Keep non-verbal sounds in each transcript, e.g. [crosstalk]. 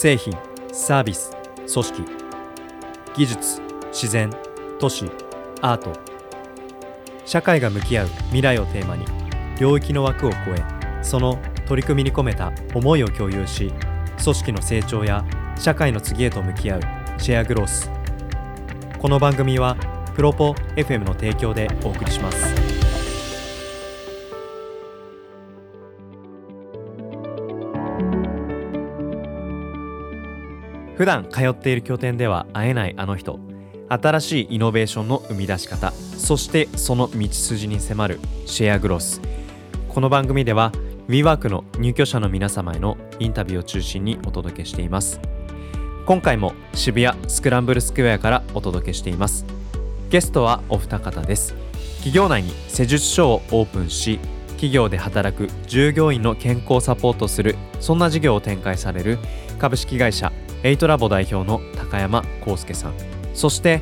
製品サービス組織技術自然都市アート。社会が向き合う未来をテーマに領域の枠を超えその取り組みに込めた思いを共有し組織の成長や社会の次へと向き合うシェアグロース。この番組はプロポ FM の提供でお送りします。普段通っている拠点では会えないあの人。新しいイノベーションの生み出し方。そしてその道筋に迫るシェアグロス。この番組では WeWork の入居者の皆様へのインタビューを中心にお届けしています。今回も渋谷スクランブルスクエアからお届けしています。ゲストはお二方です。企業内に施術所をオープンし企業で働く従業員の健康をサポートするそんな事業を展開される株式会社エイトラボ代表の高山康介さん。そして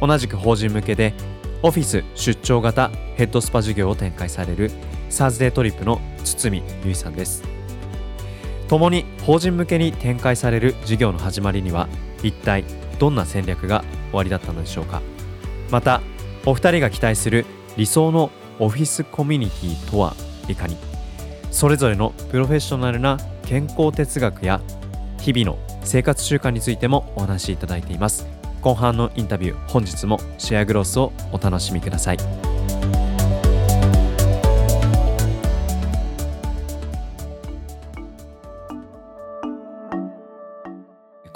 同じく法人向けでオフィス出張型ヘッドスパ事業を展開されるサーズデートリップの堤由衣さんです。共に法人向けに展開される事業の始まりには一体どんな戦略がおありだったのでしょうか。またお二人が期待する理想のオフィスコミュニティとはいかに。それぞれのプロフェッショナルな健康哲学や日々の生活習慣についてもお話しいただいています。後半のインタビュー本日もシェアグロスをお楽しみください。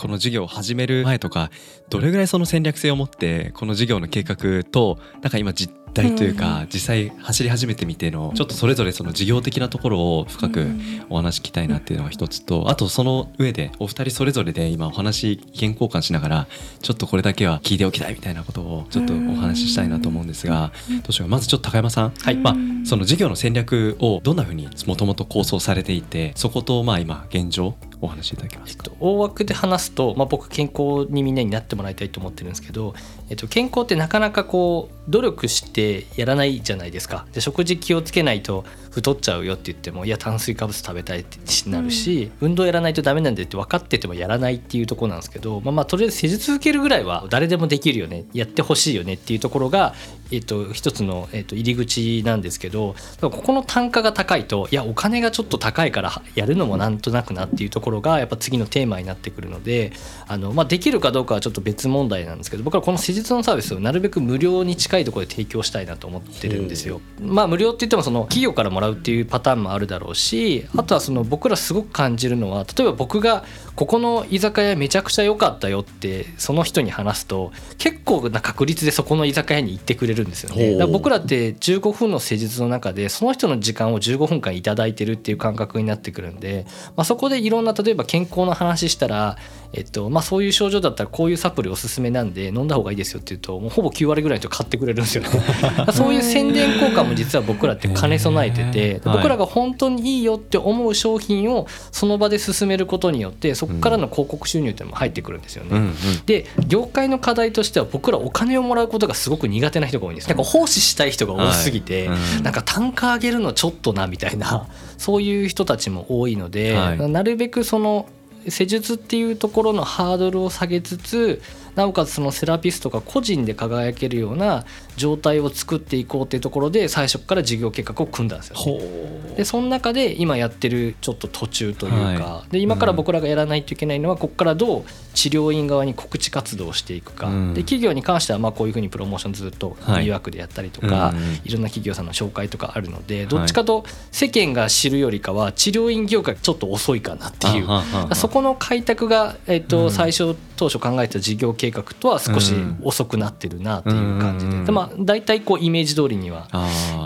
この事業を始める前とかどれぐらいその戦略性を持ってこの事業の計画となんか今実態というか、実際走り始めてみてのちょっとそれぞれその事業的なところを深くお話聞きたいなっていうのが一つとあとその上でお二人それぞれで今お話意見交換しながらちょっとこれだけは聞いておきたいみたいなことをちょっとお話ししたいなと思うんですがどうしようまずちょっと高山さん、はい。まあ、その事業の戦略をどんなふうにもともと構想されていてそことまあ今現状お話しいただけますえっと、大枠で話すと、まあ、僕健康にみんなになってもらいたいと思ってるんですけど、えっと、健康ってなかなかこう努力してやらないじゃないですか。で食事気をつけないと太っちゃうよって言ってもいや炭水化物食べたいってなるし、うん、運動やらないとダメなんだって分かっててもやらないっていうところなんですけど、まあ、まあとりあえず施術受けるぐらいは誰でもできるよねやってほしいよねっていうところが、えっと、一つの、えっと、入り口なんですけどここの単価が高いといやお金がちょっと高いからやるのもなんとなくなっていうところがやっぱ次のテーマになってくるのであの、まあ、できるかどうかはちょっと別問題なんですけど僕はこの施術のサービスをなるべく無料に近いところで提供したいなと思ってるんですよ。まあ無料って言ってもその企業からもらうっていうパターンもあるだろうしあとはその僕らすごく感じるのは例えば僕がここの居酒屋めちゃくちゃ良かったよってその人に話すと結構な確率でそこの居酒屋に行ってくれるんですよね。だ僕らって15分の施術の中でその人の時間を15分間頂いてるっていう感覚になってくるんで、まあ、そこでいろんな例えば健康の話したら、えっとまあ、そういう症状だったらこういうサプリおすすめなんで飲んだ方がいいですよって言うともうほぼ9割ぐらいの人買ってくれるんですよね。[laughs] [laughs] そういう宣伝効果も実は僕らって兼ね備えてて僕らが本当にいいよって思う商品をその場で進めることによってそこからの広告収入っても入ってくるんですよね。うんうん、で業界の課題としては僕らお金をもらうことがすごく苦手な人が多いんです。なんか奉仕したい人が多すぎて、はいうん、なんか単価上げるのちょっとなみたいな [laughs] そういう人たちも多いので、はい、なるべくその施術っていうところのハードルを下げつつなおかつそのセラピストが個人で輝けるような状態を作っていこうっていうところで最初から事業計画を組んだんですよ、ね、でその中で今やってるちょっと途中というか、はい、で今から僕らがやらないといけないのはここからどう治療院側に告知活動をしていくか、うん、で企業に関してはまあこういうふうにプロモーションずっと迷惑でやったりとか、はい、いろんな企業さんの紹介とかあるのでどっちかと世間が知るよりかは治療院業界ちょっと遅いかなっていう。そこの開拓が、えっと最初当初考えた事業計画とは少し遅くなってるなっていう感じで、でまあ大体こうイメージ通りには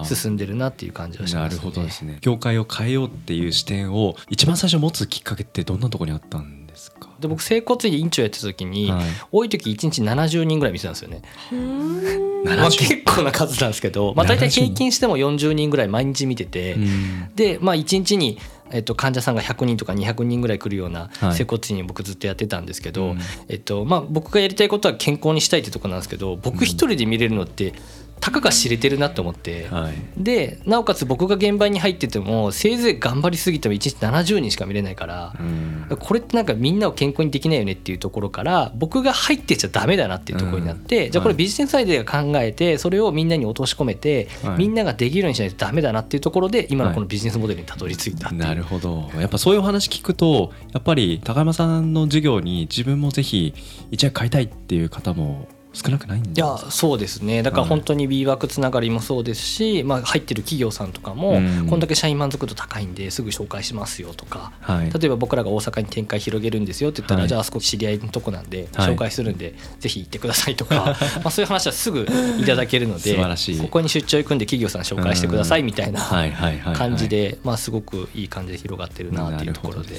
進んでるなっていう感じはします、ね、なるほどですね。業界を変えようっていう視点を一番最初持つきっかけってどんなところにあったんですか？で僕整骨院院長やってた時に、はい、多い時1日70人ぐらい見てたんですよね。まあ、結構な数なんですけど、まあ、大体平均しても40人ぐらい毎日見ててで、まあ、1日にえっと、患者さんが100人とか200人ぐらい来るような整骨院に僕ずっとやってたんですけど、はいえっとまあ、僕がやりたいことは健康にしたいってとこなんですけど僕一人で見れるのってたかが知れてるなと思って、はい。でなおかつ僕が現場に入っててもせいぜい頑張りすぎても1日70人しか見れないからうん。これってなんかみんなを健康にできないよねっていうところから僕が入ってちゃダメだなっていうところになって、うん。じゃあこれはい。ビジネスアイデアが考えてそれをみんなに落とし込めて、はい。みんなができるようにしないとダメだなっていうところで今のこのビジネスモデルにたどり着いたっていう。なるほど。やっぱそういうお話聞くとやっぱり高山さんの授業に自分もぜひ一役買いたいっていう方も少なくないんですいやそうですね。だからはい。本当に B ワークつながりもそうですし、まあ、入ってる企業さんとかも、うん。こんだけ社員満足度高いんですぐ紹介しますよとか。はい。例えば僕らが大阪に展開広げるんですよって言ったら、はい。じゃああそこ知り合いのとこなんではい。紹介するんで、ぜひ行ってくださいとか。[laughs] まあそういう話はすぐいただけるのでここに出張行くんで企業さん紹介してくださいみたいな感じで、まあ、すごくいい感じで広がってるなっていうところで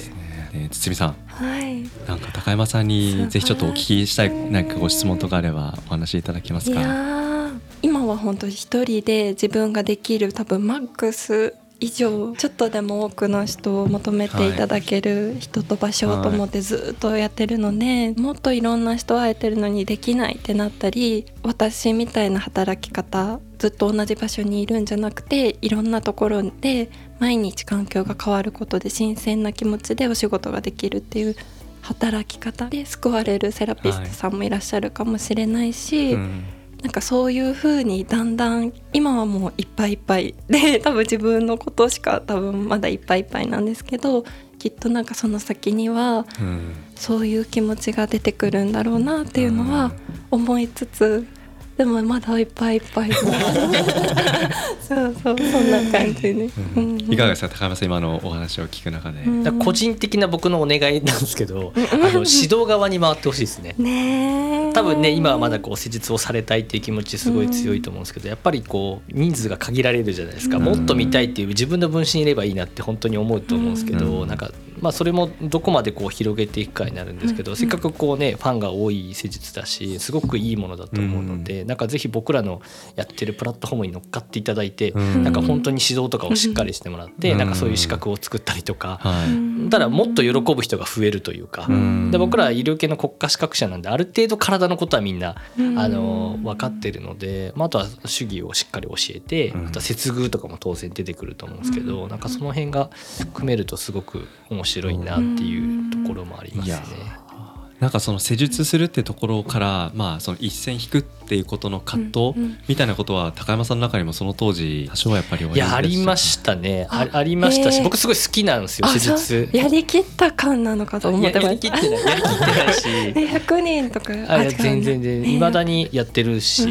えー堤さん。はい。なんか高山さんにぜひちょっとお聞きしたいなんかご質問とかあればお話しいただけますいやかー今は本当に一人で自分ができる多分マックス以上ちょっとでも多くの人を求めていただける人と場所と思ってずっとやってるので、もっといろんな人会えてるのにできないってなったり私みたいな働き方ずっと同じ場所にいるんじゃなくていろんなところで毎日環境が変わることで新鮮な気持ちでお仕事ができるっていう働き方で救われるセラピストさんもいらっしゃるかもしれないし、うん。なんかそういう風にだんだん今はもういっぱいいっぱいで [laughs] 多分自分のことしか多分まだいっぱいいっぱいなんですけどきっとなんかその先にはうん。そういう気持ちが出てくるんだろうなっていうのは思いつつでもまだいっぱいいっぱい。[laughs] そうそうそんな感じね、いかがですか高山さん今のお話を聞く中で、個人的な僕のお願いなんですけど、あの指導側に回ってほしいですね。ねえ。多分ね今はまだこう施術をされたいっていう気持ちすごい強いと思うんですけどやっぱりこう人数が限られるじゃないですか。うん。もっと見たいっていう自分の分身いればいいなって本当に思うと思うんですけどうん。なんかまあそれもどこまでこう広げていくかになるんですけどうん。せっかくこうねファンが多い施術だしすごくいいものだと思うのでなんかぜひ僕らのやってるプラットフォームに乗っかっていただいてうん。なんか本当に指導とかをしっかりしてもらってうん。なんかそういう資格を作ったりとかはい。ただもっと喜ぶ人が増えるというか。うん。で僕ら医療系の国家資格者なんである程度体のことはみんなうん。あの分かってるので、まあ、あとは主義をしっかり教えてうん。あとは接遇とかも当然出てくると思うんですけど、なんかその辺が組めるとすごく面白いなっていうところもありますね。なんかその施術するってところからまあその一線引くっていうことの葛藤みたいなことは高山さんの中にもその当時多少はやっぱりいやありまししたね。ああありましたし僕すごい好きなんですよあ施術。やりきった感なのかと思ってました。ややりきってない。やりきってないし。[laughs] え100人とか？あ全然全然。いまだにやってるし。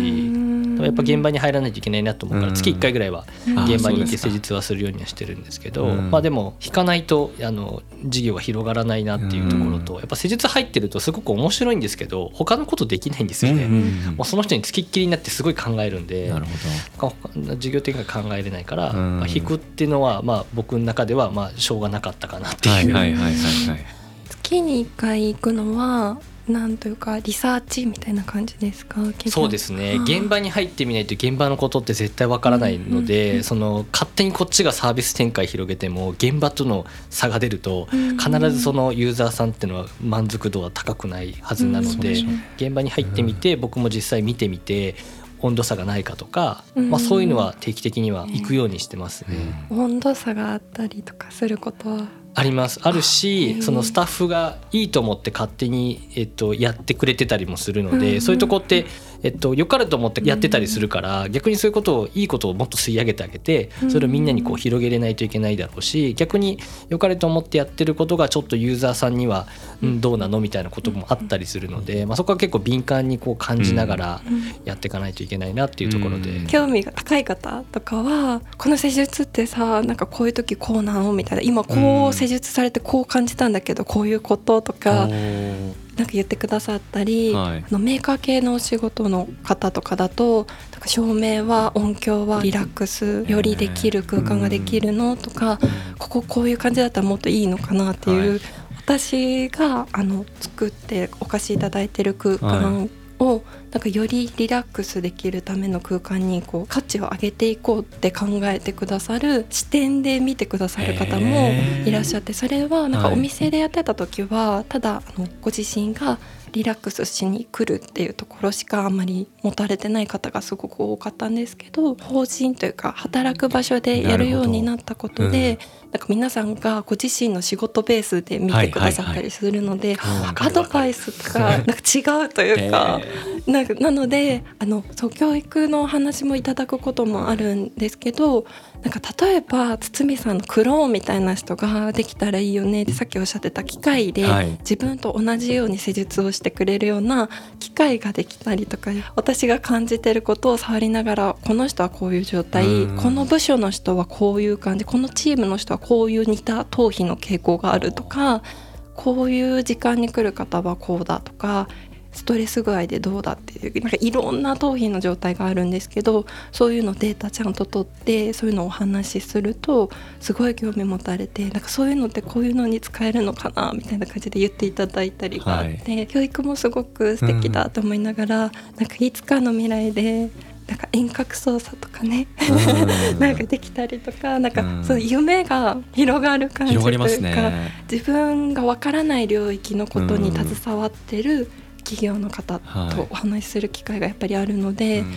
もやっぱ現場に入らないといけないなと思うからうん月1回ぐらいはうん現場に行って施術はするようにはしてるんですけど、うんまあでも引かないとあの事業が広がらないなっていうところと、うんやっぱ施術入ってるとすごく面白いんですけど他のことできないんですよね。もうその人につきっきりになってすごい考えるんでなるほ他授業的には考えれないから、引くっていうのはまあ僕の中ではまあしょうがなかったかなってどはいいう。はいはいはいはい。[laughs] 月に1回行くのはなんというかリサーチみたいな感じですか？そうですね。現場に入ってみないと現場のことって絶対わからないので、うんうんその勝手にこっちがサービス展開広げても現場との差が出るとうん必ずそのユーザーさんっていうのは満足度は高くないはずなので、うん現場に入ってみて僕も実際見てみて温度差がないかとか、うんまあ、そういうのは定期的には行くようにしてますね。温度差があったりとかすることはあります。あるへしー。そのスタッフがいいと思って勝手に、えっと、やってくれてたりもするので、うん。そういうとこって、えっと、良かれと思ってやってたりするから、逆にそういうことをいいことをもっと吸い上げてあげてそれをみんなにこう広げれないといけないだろうし逆に良かれと思ってやってることがちょっとユーザーさんには、うん、どうなのみたいなこともあったりするので、まあ、そこは結構敏感にこう感じながらやっていかないといけないなっていうところで。うん。興味が高い方とかはこの施術ってさなんかこういう時こうなのみたいな今こう施術されてこう感じたんだけどこういうこととかなんか言ってくださったり、はい。あのメーカー系のお仕事の方とかだとなんか照明は音響はリラックスよりできる空間ができるのとかこここういう感じだったらもっといいのかなっていう、はい。私があの作ってお貸しいただいてる空間を、なんかよりリラックスできるための空間にこう価値を上げていこうって考えてくださる視点で見てくださる方もいらっしゃってそれはなんかはいお店でやってた時はただあのご自身がリラックスしに来るっていうところしかあんまり持たれてない方がすごく多かったんですけど法人というか働く場所でやるようになったことで、なんか皆さんがご自身の仕事ベースで見てくださったりするので、アドバイスとかなんか違うというか、なんかなのであのそう教育のお話もいただくこともあるんですけどなんか例えば堤さんのクローンみたいな人ができたらいいよねってさっきおっしゃってた機械ではい。自分と同じように施術をしてくれるような機械ができたりとか私が感じてることを触りながらこの人はこういう状態うん。この部署の人はこういう感じこのチームの人はこういう似た頭皮の傾向があるとかこういう時間に来る方はこうだとかストレス具合でどうだっていうなんかいろんな頭皮の状態があるんですけどそういうのデータちゃんと取ってそういうのをお話しするとすごい興味持たれてなんかそういうのってこういうのに使えるのかなみたいな感じで言っていただいたりがあって、教育もすごく素敵だと思いながら、なんかいつかの未来でなんか遠隔操作とかね。なんかできたりとかなんかうん。そう夢が広がる感じというかね。自分がわからない領域のことに携わってる企業の方とお話しする機会がやっぱりあるので、うん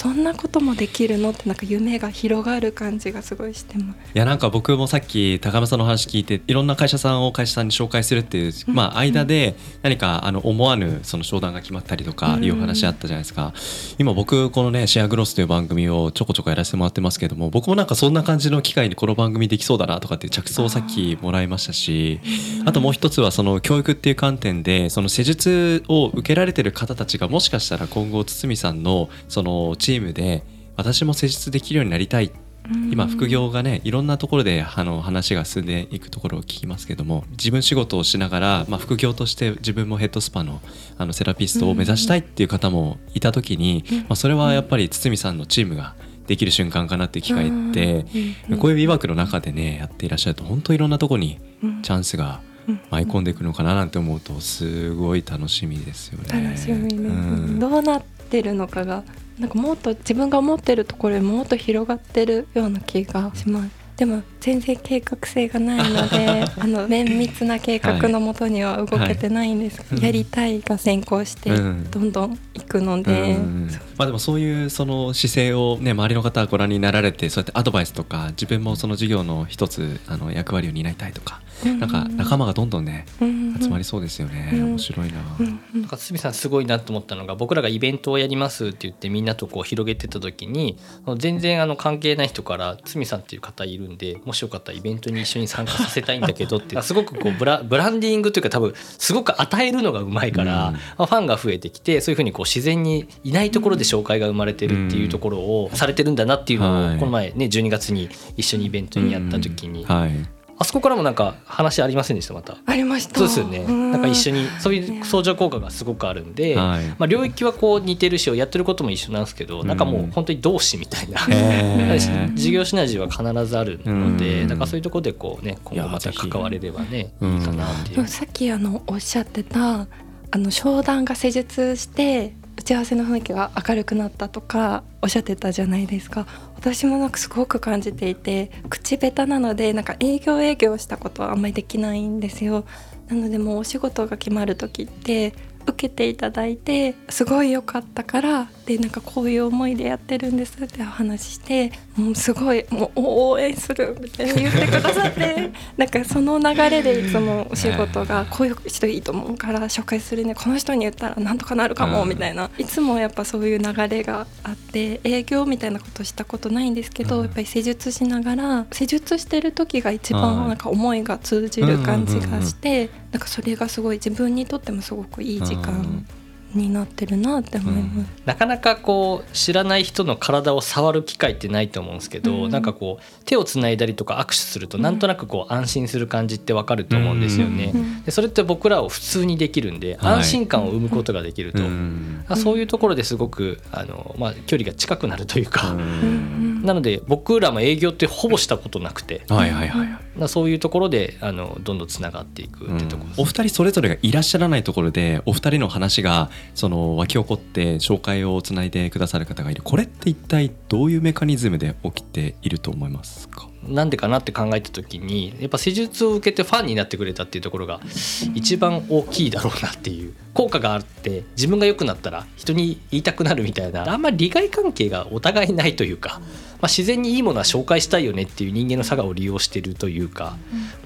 そんなこともできるの？ってなんか夢が広がる感じがすごいしてます。いやなんか僕もさっき高山さんの話聞いていろんな会社さんを会社さんに紹介するっていう、うん。まあ、間で何かあの思わぬその商談が決まったりとかうん。いうお話あったじゃないですか。今僕このね「シェアグロス」という番組をちょこちょこやらせてもらってますけども僕もなんかそんな感じの機会にこの番組できそうだなとかっていう着想をさっきもらいましたしあともう一つはその教育っていう観点でその施術を受けられてる方たちがもしかしたら今後堤さんのそのチームで私も施術できるようになりたい。今副業がねいろんなところであの話が進んでいくところを聞きますけども自分仕事をしながら、まあ、副業として自分もヘッドスパのあのセラピストを目指したいっていう方もいた時に、まあ、それはやっぱり堤さんのチームができる瞬間かなっていう機会って、こういう美学の中でねやっていらっしゃると本当いろんなところにチャンスが舞い込んでいくのかななんて思うとすごい楽しみですよね。楽しみうん。どうなってるのかがなんかもっと自分が思ってるところよりももっと広がってるような気がします。でも全然計画性がないので [laughs] あの綿密な計画のもとには動けてないんです、はいやりたいが先行してうん。どんどん行くので、うん。まあでもそういうその姿勢をね周りの方がご覧になられてそうやってアドバイスとか自分もその授業の一つあの役割を担いたいとか、なんか仲間がどんどんねうん。集まりそうですよね、うん。面白いな、うん。うん。なんか堤さんすごいなと思ったのが僕らがイベントをやりますって言ってみんなとこう広げてた時に全然あの関係ない人から堤さんっていう方いるんでもしよかったらイベントに一緒に参加させたいん。だ。けどってすごくこうブラブランディングというか多分すごく与えるのがうまいから、うんまあファンが増えてきてそういうふうにこう自然にいないところで紹介が生まれてるっていうところをされてるんだ。なっていうのはいをこの前ね12月に一緒にイベントにやった時にはいあそこからもなんか話ありませんでした？また。ありました。そうですよね。うん。なんか一緒にそういう相乗効果がすごくあるんで、はい。まあ領域はこう似てるしやってることも一緒なんですけど、なんかもう本当に同志みたいな、事 [laughs] 業シナジーは必ずあるので、うん。なんかそういうところでこうね今後また関われればねうん。いいかなっていう。さっきあのおっしゃってたあの商談が施術して打ち合わせの雰囲気が明るくなったとかおっしゃってたじゃないですか。私もなんかすごく感じていて口下手なのでなんか営業営業したことはあんまりできないんですよ。なのでもうお仕事が決まる時って受けていただいてすごい良かったからでなんかこういう思いでやってるんですってお話ししてもうすごいもう応援するみたいに言ってくださって [laughs] なんかその流れでいつもお仕事がこういう人いいと思うから紹介するねこの人に言ったらなんとかなるかもうん。みたいな。いつもやっぱそういう流れがあって営業みたいなことしたことないんですけどうん。やっぱり施術しながら施術してる時が一はい。番なんか思いが通じる感じがしてなんかそれがすごい自分にとってもすごくいい時間になってるなって思います。なかなかこう知らない人の体を触る機会ってないと思うんですけど、うん。なんかこう手をつないだりとか握手するとなんとなくこう安心する感じってわかると思うんですよね。うん。でそれって僕らを普通にできるんではい。安心感を生むことができると、うん。あそういうところですごくあの、まあ、距離が近くなるというか、うんなので僕らも営業ってほぼしたことなくて。はいはいはいはい。だそういうところであのどんどんつながっていくってところです。お二人それぞれがいらっしゃらないところでお二人の話がその湧き起こって紹介をつないでくださる方がいる。これって一体どういうメカニズムで起きていると思いますか？なんでかなって考えた時にやっぱ施術を受けてファンになってくれたっていうところが一番大きいだろうなっていう効果があって自分が良くなったら人に言いたくなるみたいなあんまり利害関係がお互いないというか、まあ、自然にいいものは紹介したいよねっていう人間の差がを利用してるというか、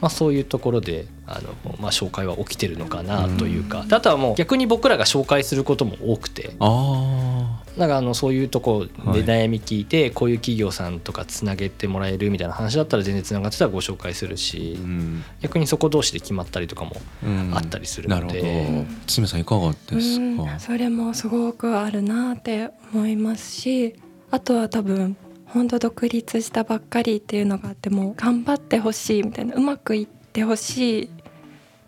まあ、そういうところであの、まあ、紹介は起きてるのかなというかであとはもう逆に僕らが紹介することも多くてあなんかあのそういうとこはい。で悩み聞いてこういう企業さんとかつなげてもらえるみたいな話だったら全然つながってたらご紹介するしあ、うん。逆にそこ同士で決まったりとかもうん。あったりするなるほので、ど堤さんいかがですうん。かそれもすごくあるなって思いますしあとは多分本当独立したばっかりっていうのがあっても頑張ってほしいみたいなうまくいってほしい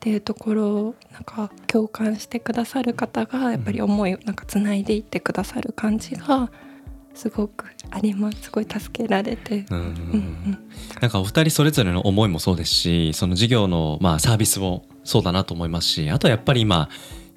っていうところをなんか共感してくださる方がやっぱり思いをなんかつないでいってくださる感じがすごくあります。すごい助けられて。うん。なんかお二人それぞれの思いもそうですしその事業のまあサービスもそうだなと思いますしあとやっぱり今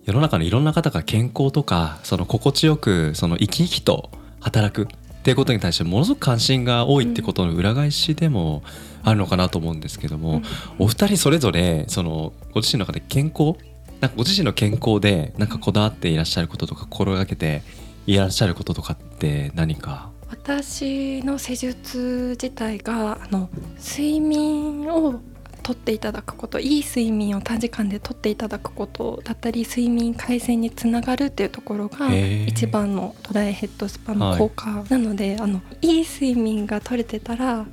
世の中のいろんな方が健康とかその心地よくその生き生きと働くっていうことに対してものすごく関心が多いってことの裏返しでもあるのかなと思うんですけども、お二人それぞれそのご自身の中で健康なんかご自身の健康でなんかこだわっていらっしゃることとか心がけていらっしゃることとかって何か？私の施術自体があの睡眠をとっていただくこといい睡眠を短時間でとっていただくことだったり睡眠改善につながるっていうところが一番のトライヘッドスパの効果。なので、あのいい睡眠が取れてたら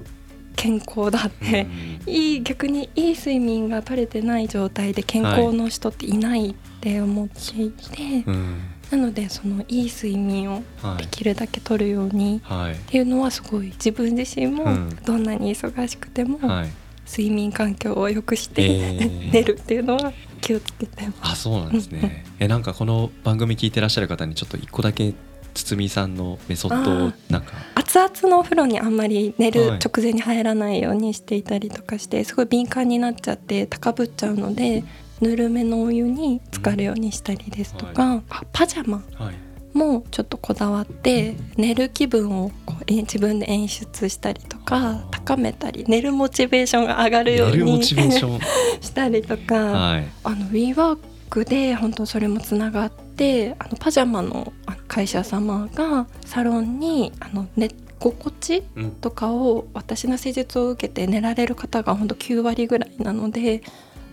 健康だって、いい逆にいい睡眠が取れてない状態で健康の人っていないって思っていて、うん。なのでそのいい睡眠をはいできるだけ取るようにはい。っていうのはすごい自分自身もうん。どんなに忙しくてもはい睡眠環境を良くして、えー。[laughs] 寝るっていうのは気をつけてます。あそうなんですね。えなんかこの番組聞いてらっしゃる方にちょっと一個だけ堤さんのメソッドをなんか。熱々のお風呂にあんまり寝るはい。直前に入らないようにしていたりとかしてすごい敏感になっちゃって高ぶっちゃうのでぬるめのお湯に浸かるようにしたりですとか、あパジャマ。はいもちょっとこだわって寝る気分をこうえ自分で演出したりとか高めたり寝るモチベーションが上がるように [laughs] したりとか、はい。あの WeWork で本当それもつながってあのパジャマの会社様がサロンにあの寝心地うん。とかを私の施術を受けて寝られる方が本当9割ぐらいなので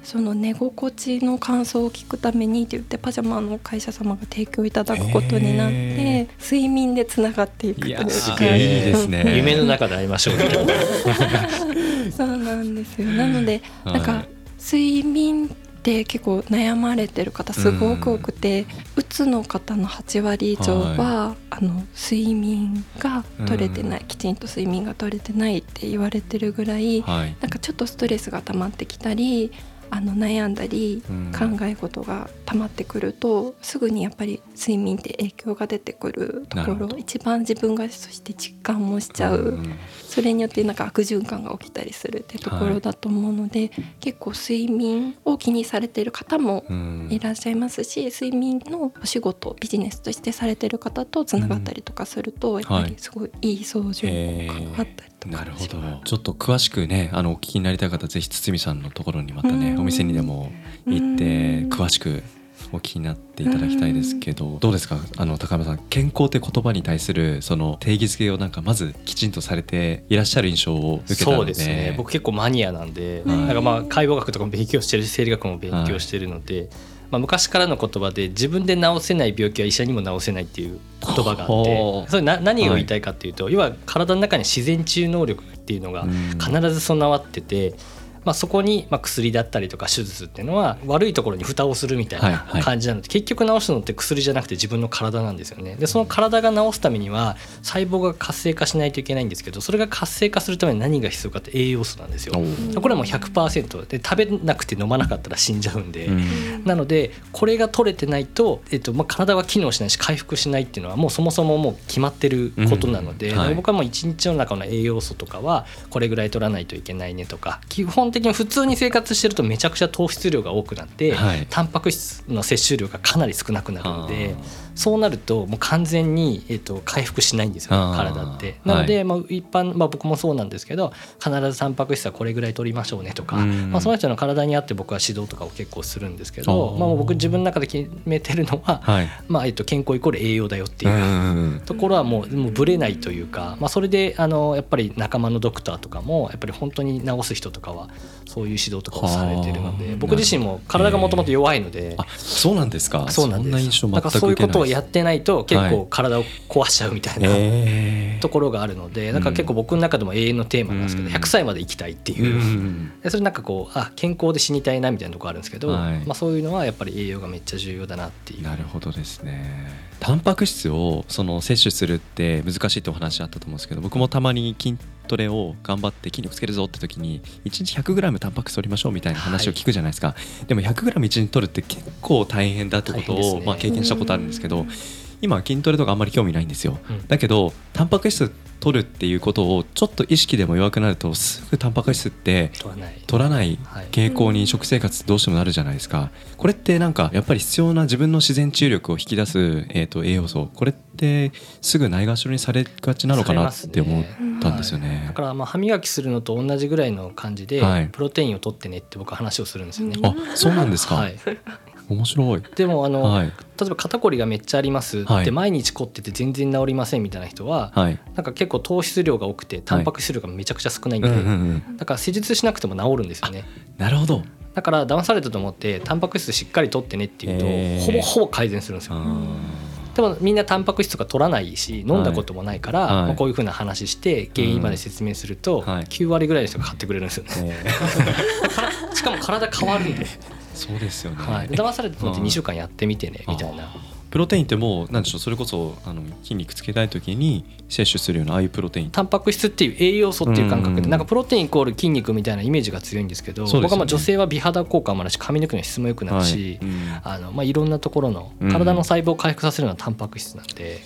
その寝心地の感想を聞くためにって言ってパジャマの会社様が提供いただくことになって、へ睡眠でつながっていくというか。いですね。夢の中で会いましょう。[laughs] そうなんですよ。なのではい。なんか睡眠って結構悩まれてる方すごく多くて、うつの方の8割以上は、あの睡眠が取れてない、きちんと睡眠が取れてないって言われてるぐらい、はい。なんかちょっとストレスが溜まってきたりあの悩んだりうん。考え事が溜まってくるとすぐにやっぱり睡眠って影響が出てくるところ一番自分がそして実感もしちゃう。んそれによってなんか悪循環が起きたりするってところだと思うので、結構睡眠を気にされている方もうん。いらっしゃいますし、睡眠のお仕事ビジネスとしてされている方とつながったりとかすると、やっぱりすごいいい相乗え効果があったりなるほど。ちょっと詳しくねあのお聞きになりたい方ぜひ堤さんのところにまたねうん。お店にでも行ってうん。詳しくお聞きになっていただきたいですけどどうですか？あの高山さん健康って言葉に対するその定義づけをなんかまずきちんとされていらっしゃる印象を受けたので。そうですね。僕結構マニアなんで、はい。なんかまあ解剖学とかも勉強してるし生理学も勉強してるので、まあ、昔からの言葉で自分で治せない病気は医者にも治せないっていう言葉があっほてうそれな何を言いたいかっていうと、要は体の中に自然治癒能力っていうのがうん必ず備わってて。まあ、そこにまあ薬だったりとか手術っていうのは悪いところに蓋をするみたいな感じなので結局治すのって薬じゃなくて自分の体なんですよね。でその体が治すためには細胞が活性化しないといけないんですけどそれが活性化するために何が必要かって栄養素なんですよ。これはもう100%で食べなくて飲まなかったら死んじゃうんで、うん。なのでこれが取れてないと、えっとまあ、体は機能しないし回復しないっていうのはもうそもそももう決まってることなので、うん。はい。僕はもう一日の中の栄養素とかはこれぐらい取らないといけないねとか基本的に普通に生活してるとめちゃくちゃ糖質量が多くなって、はい。タンパク質の摂取量がかなり少なくなるのであそうなるともう完全に、えっと回復しないんですよ体って。なので、はいまあ、一般、まあ、僕もそうなんですけど必ずタンパク質はこれぐらい取りましょうねとか、うん。まあ、その人の体に合って僕は指導とかを結構するんですけどまあ、僕自分の中で決めてるのは、はい。まあえっと、健康イコール栄養だよっていう。うんところはもうもうぶれないというか、まあ、それであのやっぱり仲間のドクターとかもやっぱり本当に治す人とかはそういう指導とかをされてるのはあ。で僕自身も体がもともと弱いのであそうなんですか。そうなんです。だからそういうことをやってないと結はい構体を壊しちゃうみたいな、え。ーところがあるのでだから結構僕の中でも永遠のテーマなんですけど、うん。100歳まで生きたいってういう、ん。でそれなんかこうあ健康で死にたいなみたいなところあるんですけど、はい。まあ、そういうのはやっぱり栄養がめっちゃ重要だなっていう。なるほどですねタンパク質をその摂取するって難しいってお話あったと思うんですけど僕もたまに筋トレを頑張って筋力つけるぞって時に1日 100g タンパク質取りましょうみたいな話を聞くじゃないですか、でも 100g 1日取るって結構大変だってことを、ね。まあ、経験したことあるんですけど今筋トレとかあんまり興味ないんですよ、うん。だけどタンパク質取るっていうことをちょっと意識でも弱くなるとすぐタンパク質って取らない。はい。傾向に食生活どうしてもなるじゃないですか。これってなんかやっぱり必要な自分の自然治癒力を引き出す、えー、と栄養素。これってすぐないがしろにされがちなのかなって思ったんですよね。だからまあ歯磨きするのと同じぐらいの感じで、はい。プロテインを取ってねって僕は話をするんですよね。あそうなんですか、はい、面白い。でもあの、はい。例えば肩こりがめっちゃあります、はい。で毎日凝ってて全然治りませんみたいな人は、はい。なんか結構糖質量が多くてタンパク質量がめちゃくちゃ少ないんで、うんうんうん。だから施術しなくても治るんですよね。なるほど。だから騙されたと思ってタンパク質しっかり取ってねっていうと、へー。ほぼほぼ改善するんですよ。でもみんなタンパク質とか取らないし飲んだこともないから、はい。まあ、こういうふうな話して原因まで説明すると、はい。9割ぐらいの人が買ってくれるんですよね。[laughs] しかも体変わるんで、そうですよね、はい、で騙されたと思ってうん。2週間やってみてねみたいな。プロテインってもうなんでしょうそれこそあの筋肉つけたい時に摂取するようなああいうプロテイン。タンパク質っていう栄養素っていう感覚うん。でなんかプロテインイコール筋肉みたいなイメージが強いんですけど僕はまあ女性は美肌効果もあるし髪の毛の質も良くなるはい。しうん。あのまあいろんなところのうん。体の細胞を回復させるのはタンパク質なんで。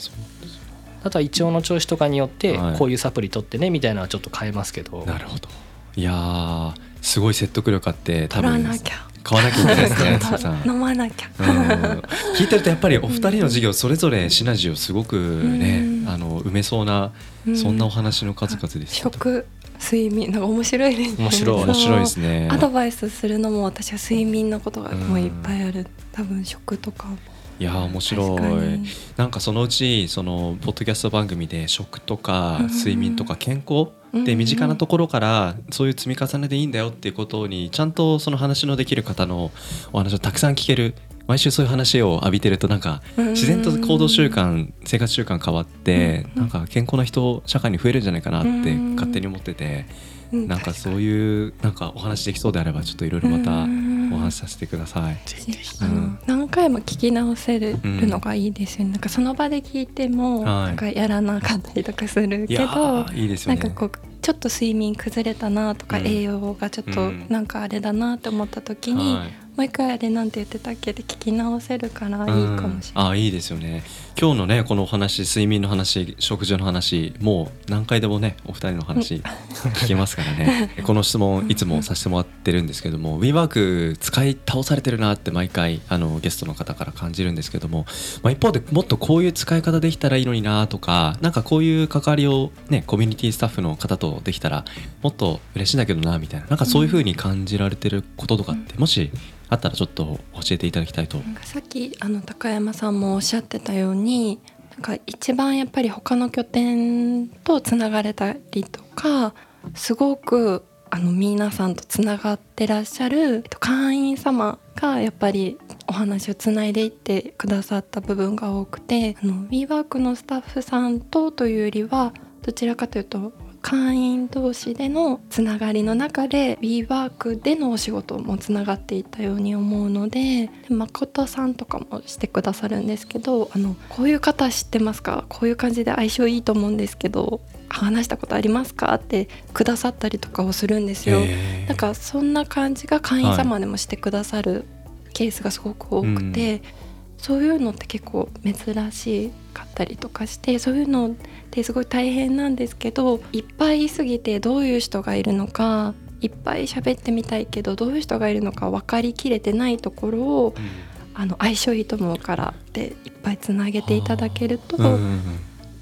あとは胃腸の調子とかによってはい。こういうサプリ取ってねみたいなのはちょっと変えますけど。なるほど。いやーすごい説得力あって多取ら分なきゃ買わなきゃいけないですね。[laughs] 飲まなきゃ、うん。聞いてるとやっぱりお二人の授業それぞれシナジーをすごくね、うん。あの埋めそうな、うん。そんなお話の数々です。食睡眠なんか面白いですね。面白い面白いですね。アドバイスするのも私は睡眠のことがもういっぱいある。多分食とかいやー面白い。に。なんかそのうちそのポッドキャスト番組で食とかうん睡眠とか健康で身近なところからそういう積み重ねでいいんだよっていうことにちゃんとその話のできる方のお話をたくさん聞ける。毎週そういう話を浴びてるとなんかうん自然と行動習慣生活習慣変わってうんなんか健康な人社会に増えるんじゃないかなってうん勝手に思っててうん。なんかそういうなんかお話できそうであればちょっといろいろまたうんお話しさせてください。何回も聞き直せるのがいいですよね、なんかその場で聞いてもはい。なんかやらなかったりとかするけど、ーいいですよね。なんかこうちょっと睡眠崩れたなとか、うん。栄養がちょっとうん。なんかあれだなって思った時に、はい。もう一回あれなんて言ってたっけで聞き直せるからいいかもしれない。うん。あいいですよね今日のねこのお話睡眠の話食事の話もう何回でもねお二人の話聞けますからね。[laughs] この質問いつもさせてもらってるんですけども WeWork 使い倒されてるなって毎回あのゲストの方から感じるんですけども、まあ、一方でもっとこういう使い方できたらいいのになとかなんかこういう関わりをねコミュニティスタッフの方とできたらもっと嬉しいんだけどなみたいななんかそういう風に感じられてることとかってもしあったらちょっと教えていただきたいと。さっきあの高山さんもおっしゃってたようにになんか一番やっぱり他の拠点とつながれたりとかすごくあの皆さんとつながってらっしゃる会員様がやっぱりお話をつないでいってくださった部分が多くてあの WeWork のスタッフさんとというよりはどちらかというと会員同士でのつながりの中で WeWork でのお仕事もつながっていったように思うのでで誠さんとかもしてくださるんですけどあのこういう方知ってますか？こういう感じで相性いいと思うんですけど話したことありますか？ってくださったりとかをするんですよ。なんかそんな感じが会員様でもしてくださるケースがすごく多くて、そういうのって結構珍しかったりとかしてそういうのってすごい大変なんですけどいっぱいいすぎてどういう人がいるのかいっぱい喋ってみたいけどどういう人がいるのか分かりきれてないところをあの相性いいと思うからっていっぱいつなげていただけると、うんうんうん。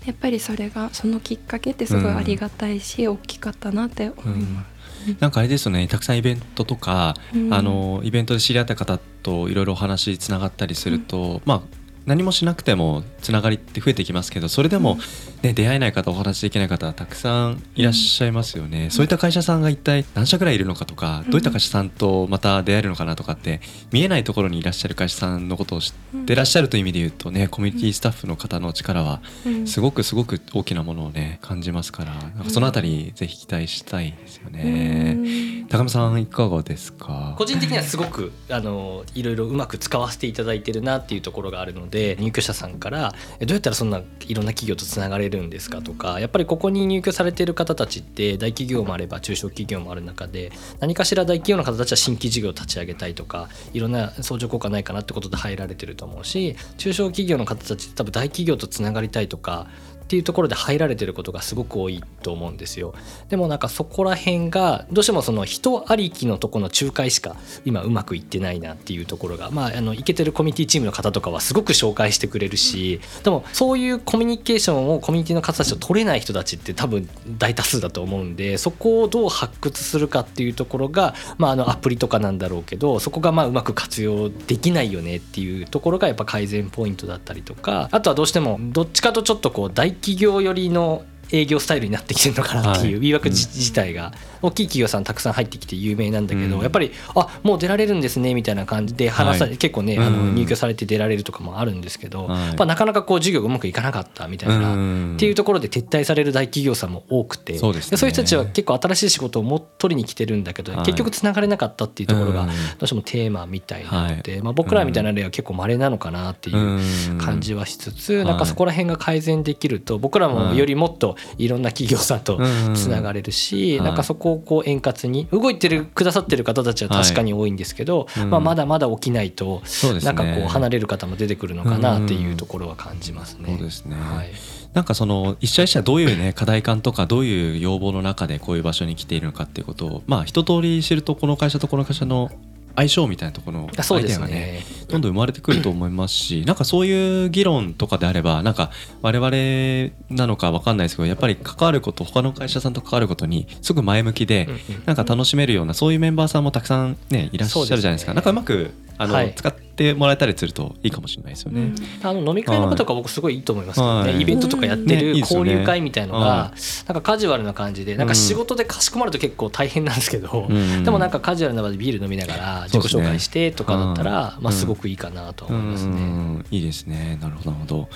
やっぱりそれがそのきっかけってすごいありがたいし、大きかったなって思います。なんかあれですよね。たくさんイベントとか、うん。あのイベントで知り合った方といろいろお話つながったりすると、まあ何もしなくてもつながりって増えてきますけどそれでも、ね、出会えない方お話しできない方たくさんいらっしゃいますよね、そういった会社さんが一体何社ぐらいいるのかとか、どういった会社さんとまた出会えるのかなとかって見えないところにいらっしゃる会社さんのことを知ってらっしゃるという意味で言うとねコミュニティスタッフの方の力はうん。すごくすごく大きなものをね感じますからなんかそのあたりぜひ期待したいですよね。うん。高見さんいかがですか？個人的にはすごくあのいろいろうまく使わせていただいてるなっていうところがあるのでで入居者さんからどうやったらそんないろんな企業とつながれるんですかとかやっぱりここに入居されている方たちって大企業もあれば中小企業もある中で何かしら大企業の方たちは新規事業を立ち上げたいとかいろんな相乗効果ないかなってことで入られてると思うし中小企業の方たちって多分大企業とつながりたいとかっていうところで入られてることがすごく多いと思うんですよ。でもなんかそこら辺がどうしてもその人ありきのとこの仲介しか今うまくいってないなっていうところがまああのイケてるコミュニティチームの方とかはすごく紹介してくれるしでもそういうコミュニケーションをコミュニティの方たちと取れない人たちって多分大多数だと思うんでそこをどう発掘するかっていうところがまああのアプリとかなんだろうけどそこがまあうまく活用できないよねっていうところがやっぱ改善ポイントだったりとかあとはどうしてもどっちかとちょっとこう大企業寄りの営業スタイルになってきてるのかなっていう、はい。WeWork 自自体が。大きい企業さんたくさん入ってきて有名なんだけど、うん。やっぱりあもう出られるんですねみたいな感じで話さ結構ねあのうん入居されて出られるとかもあるんですけど、はい。やっぱなかなかこう授業がうまくいかなかったみたいな、うん。っていうところで撤退される大企業さんも多くてそうですね。そういう人たちは結構新しい仕事をも取りに来てるんだけど、はい。結局つながれなかったっていうところがうん。どうしてもテーマみたいなので、まあ、僕らみたいな例は結構稀なのかなっていう感じはしつつ、んなんかそこら辺が改善できると僕らもよりもっといろんな企業さんとつながれるし、うんなんかそこをこう円滑に動いてるくださってる方たちは確かに多いんですけど、うん。まあ、まだまだ起きないとなんかこう離れる方も出てくるのかなっていうところは感じますね。そうですね。はい。なんかその一社一社どういうね課題感とかどういう要望の中でこういう場所に来ているのかっていうことをまあ一通り知るとこの会社とこの会社の相性みたいなところのアイデアがねね。どんどん生まれてくると思いますしなんかそういう議論とかであればなんか我々なのか分かんないですけどやっぱり関わること他の会社さんと関わることにすごく前向きでなんか楽しめるようなそういうメンバーさんもたくさんねいらっしゃるじゃないですか。すね。なんかうまくあの、はい。使ってもらえたりするといいかもしれないですよね。あの飲み会のこととか僕すごいいいと思いますけどね、はいイベントとかやってる交流会みたいのが、はなんかカジュアルな感じでなんか仕事でかしこまると結構大変なんですけど、うんでもなんかカジュアルな場でビール飲みながら自己紹介してとかだったら、まあ、すごくいいかなとは思いますうね。ん。いいですね。なるほどなるほど。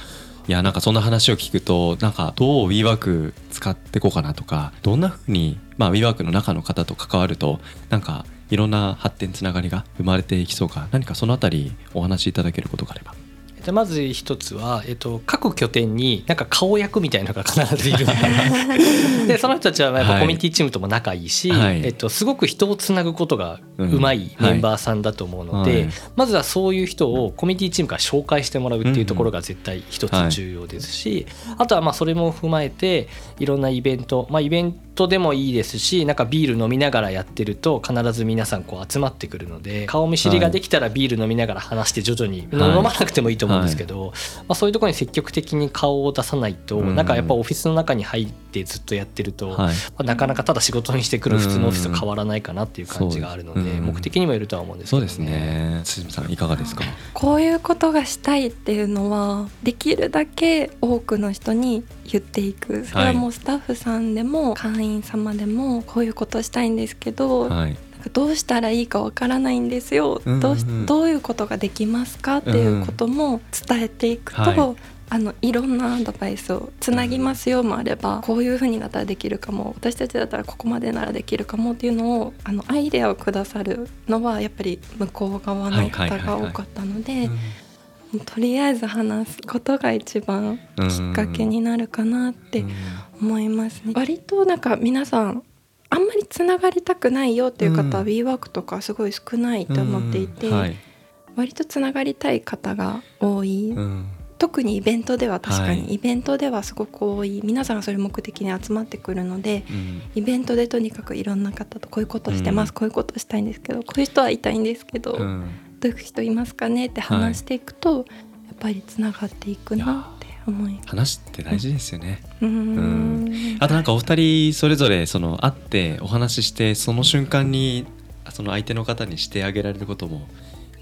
いやなんかそんな話を聞くとなんかどう WeWork 使っていこうかなとかどんなふうに、まあ、WeWork の中の方と関わるとなんかいろんな発展つながりが生まれていきそうか何かそのあたりお話しいただけることがあれば。でまず一つは、えっと、各拠点になんか顔役みたいなのが必ずいる [laughs] でその人たちはやっぱはい。コミュニティチームとも仲いいし、はい。えっと、すごく人をつなぐことがうまいメンバーさんだと思うので、はいはい。まずはそういう人をコミュニティチームから紹介してもらうっていうところが絶対一つ重要ですし、あとはまあそれも踏まえていろんなイベント、まあ、イベントでもいいですしなんかビール飲みながらやってると必ず皆さんこう集まってくるので顔見知りができたらビール飲みながら話して徐々に、はい。飲まなくてもいいと思うんですけど、まあ、そういうところに積極的に顔を出さないと、うん。なんかやっぱオフィスの中に入ってずっとやってると、はい。まあなかなかただ仕事にしてくる普通のオフィスと変わらないかなっていう感じがあるので、うん。目的にもよるとは思うんですけどそうですね。鈴さんいかがですかこういうことがしたいっていうのはできるだけ多くの人に言っていく。それはもうスタッフさんでも会員様でもこういうことしたいんですけど、はいどうしたらいいかわからないんですよ、うんうんどうしどういうことができますか？っていうことも伝えていくと、はい。あのいろんなアドバイスをつなぎますよもあれば。こういうふうになったらできるかも。私たちだったらここまでならできるかもっていうのをあのアイデアをくださるのはやっぱり向こう側の方が多かったので。とりあえず話すことが一番きっかけになるかなって思いますね。割となんか皆さんあんまりつながりたくないよっていう方はうん。WeWork とかすごい少ないと思っていて、うん。はい。割とつながりたい方が多い。うん。特にイベントでは確かに、はい。イベントではすごく多い。皆さんがそれ目的に集まってくるのでうん。イベントでとにかくいろんな方とこういうことしてます、うん。こういうことしたいんですけどこういう人はいたいんですけど、うん。どういう人いますかねって話していくと、やっぱりつながっていくな思い。話って大事ですよね。うーんあとなんかお二人それぞれその会ってお話ししてその瞬間にその相手の方にしてあげられることも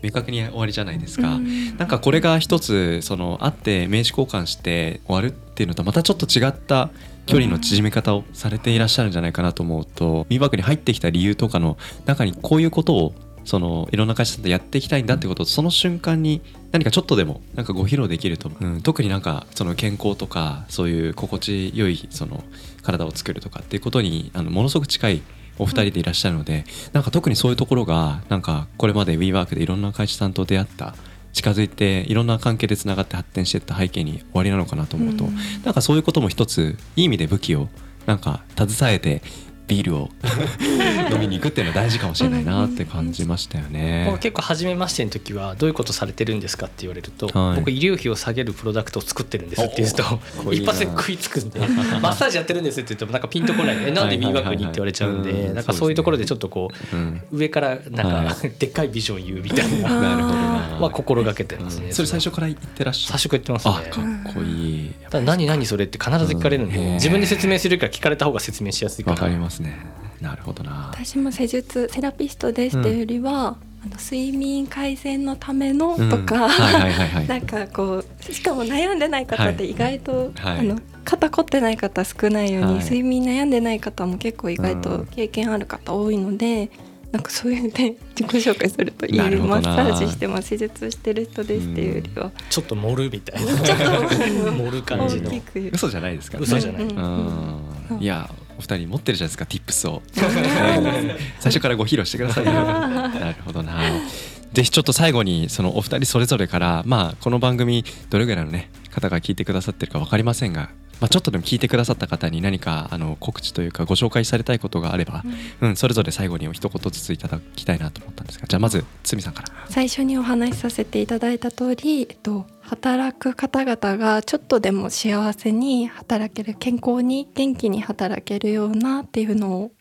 明確に終わりじゃないですか。うんなんかこれが一つその会って名刺交換して終わるっていうのとまたちょっと違った距離の縮め方をされていらっしゃるんじゃないかなと思うと b バックに入ってきた理由とかの中にこういうことをそのいろんな会社さんとやっていきたいんだってことをその瞬間に何かちょっとでもなんかご披露できると、う。ん、特になんかその健康とかそういう心地よいその体を作るとかっていうことにあのものすごく近いお二人でいらっしゃるので、なんか特にそういうところがなんかこれまで WeWork でいろんな会社さんと出会った近づいていろんな関係でつながって発展していった背景に終わりなのかなと思うと、うん。なんかそういうことも一ついい意味で武器をなんか携えてビールを [laughs] 飲みに行くっていうのは大事かもしれないなって感じましたよね。結構初めましての時はどういうことされてるんですかって言われると、はい。僕医療費を下げるプロダクトを作ってるんですって言うと一発で食いつくんで [laughs] マッサージやってるんですって言ってもなんかピンとこないえ [laughs] なんでックにって言われちゃうんでなんかそういうところでちょっとこうん。う上からなんはかでっかいビジョン言うみたいな。は心がけてますね。それ。最初から言ってらっしゃる？最初から言ってますあね。かっこいい。ただ何何それって必ず聞かれるんで、うん。自分で説明するから聞かれた方が説明しやすいから。わかりますね。なるほどな。私も施術セラピストですっていうよりは、あの睡眠改善のためのうん。とか、はいはいはいはい。[laughs] なんかこうしかも悩んでない方って意外と、はい。あの肩凝ってない方少ないように、はい。睡眠悩んでない方も結構意外とうん経験ある方多いので、なんかそういうので [laughs] 自己紹介するといいマッサージしてます施術してる人ですっていうよりは、ちょっと盛るみたいな。ちょっと [laughs] 盛る。感じの。嘘じゃないですからね。嘘じゃない、うん。うん。いやお二人持ってるじゃないですか Tips を。[laughs] ね。最初からご披露してくださいよ。[laughs] なるほどな。ぜひちょっと最後にそのお二人それぞれからまあこの番組どれぐらいのね方が聞いてくださってるか分かりませんが、まあ、ちょっとでも聞いてくださった方に何かあの告知というかご紹介されたいことがあれば、うん、それぞれ最後にお一言ずついただきたいなと思ったんですがじゃあまずつみさんから。最初にお話しさせていただいた通り、えっと、働く方々がちょっとでも幸せに働ける健康に元気に働けるようなっていうのを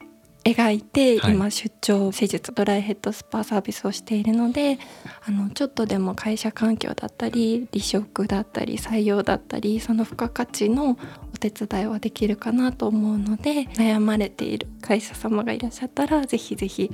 描いて、はい。今出張施術ドライヘッドスパサービスをしているのであのちょっとでも会社環境だったり離職だったり採用だったりその付加価値のお手伝いはできるかなと思うので悩まれている会社様がいらっしゃったらぜひぜひ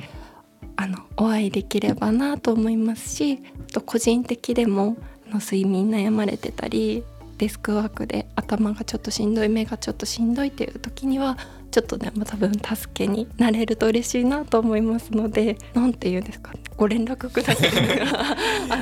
あのお会いできればなと思いますしあと個人的でもあの睡眠悩まれてたりデスクワークで頭がちょっとしんどい目がちょっとしんどいっていう時にはちょっとでも多分助けになれると嬉しいなと思いますのでなんて言うんですかねご連絡ください。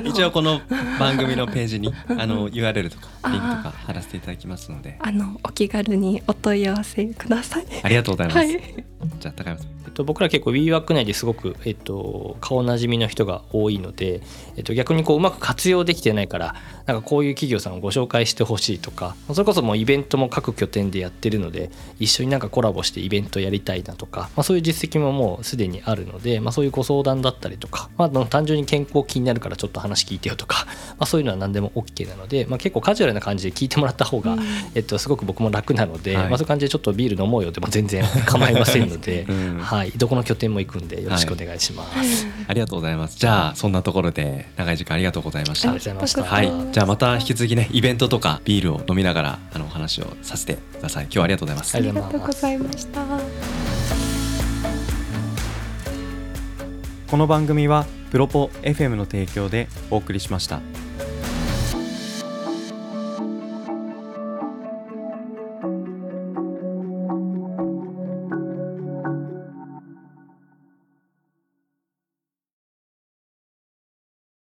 一応この番組のページにあの URL とかリンクとか貼らせていただきますので。あのお気軽にお問い合わせください。ありがとうございます。はい。じゃあ高山さん。えっと、僕ら結構 WeWork 内ですごく、えっと、顔なじみの人が多いので、えっと、逆にこううまく活用できてないからなんかこういう企業さんをご紹介してほしいとかそれこそもうイベントも各拠点でやってるので一緒になんかコラボしてイベントやりたいなとか、まあ、そういう実績ももうすでにあるので、まあ、そういうご相談だったりとか、まあ、あの単純に健康気になるからちょっと話聞いてよとか、[laughs] まあ、そういうのは何でも OK なので、まあ、結構カジュアルな感じで聞いてもらった方が、えっと、すごく僕も楽なので、はいまあ、そういう感じでちょっとビール飲もうよでも全然構いませんので、[laughs] うんはい、どこの拠点も行くんでよろしくお願いします。ありがとうございます。じゃあそんなところで長い時間ありがとうございましたあり。がとうございました。はい、じゃあまた引き続きねイベントとかビールを飲みながらあのお話をさせてください。今日はありがとうございます。ありがとうございました。この番組はプロポ FM の提供でお送りしました。